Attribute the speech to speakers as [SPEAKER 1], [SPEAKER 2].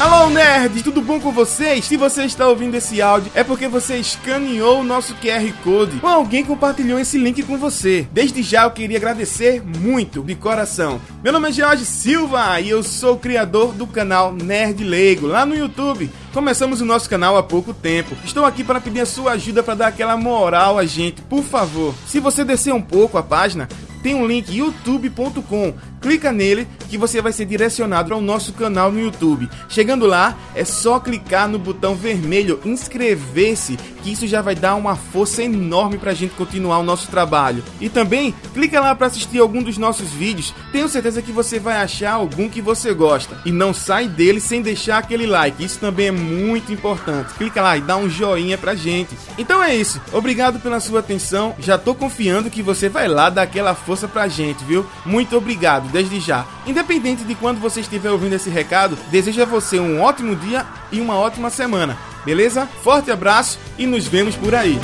[SPEAKER 1] Alô, nerd, tudo bom com vocês? Se você está ouvindo esse áudio, é porque você escaneou o nosso QR Code ou alguém compartilhou esse link com você. Desde já eu queria agradecer muito, de coração. Meu nome é George Silva e eu sou o criador do canal Nerd Leigo, lá no YouTube. Começamos o nosso canal há pouco tempo. Estou aqui para pedir a sua ajuda para dar aquela moral a gente, por favor. Se você descer um pouco a página, tem um link youtube.com. Clica nele que você vai ser direcionado ao nosso canal no YouTube. Chegando lá, é só clicar no botão vermelho inscrever-se, que isso já vai dar uma força enorme pra gente continuar o nosso trabalho. E também clica lá para assistir algum dos nossos vídeos. Tenho certeza que você vai achar algum que você gosta. E não sai dele sem deixar aquele like. Isso também é muito importante. Clica lá e dá um joinha pra gente. Então é isso. Obrigado pela sua atenção. Já tô confiando que você vai lá dar aquela força pra gente, viu? Muito obrigado desde já. Independente de quando você estiver ouvindo esse recado, desejo a você um ótimo dia e uma ótima semana. Beleza? Forte abraço e nos vemos por aí.